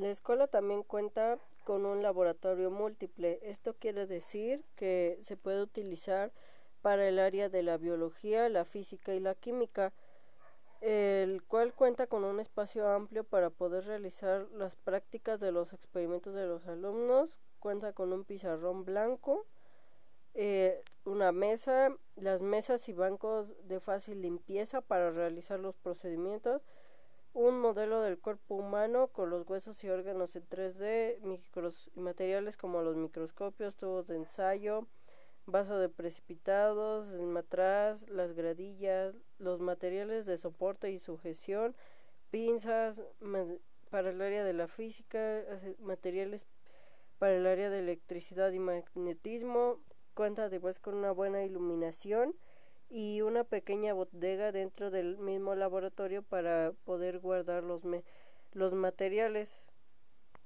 La escuela también cuenta con un laboratorio múltiple. Esto quiere decir que se puede utilizar para el área de la biología, la física y la química, el cual cuenta con un espacio amplio para poder realizar las prácticas de los experimentos de los alumnos, cuenta con un pizarrón blanco, eh, una mesa, las mesas y bancos de fácil limpieza para realizar los procedimientos, un modelo del cuerpo humano con los huesos y órganos en 3D, micros materiales como los microscopios, tubos de ensayo, vaso de precipitados, el matraz, las gradillas, los materiales de soporte y sujeción, pinzas para el área de la física, materiales para el área de electricidad y magnetismo, cuenta después con una buena iluminación y una pequeña bodega dentro del mismo laboratorio para poder guardar los, los materiales.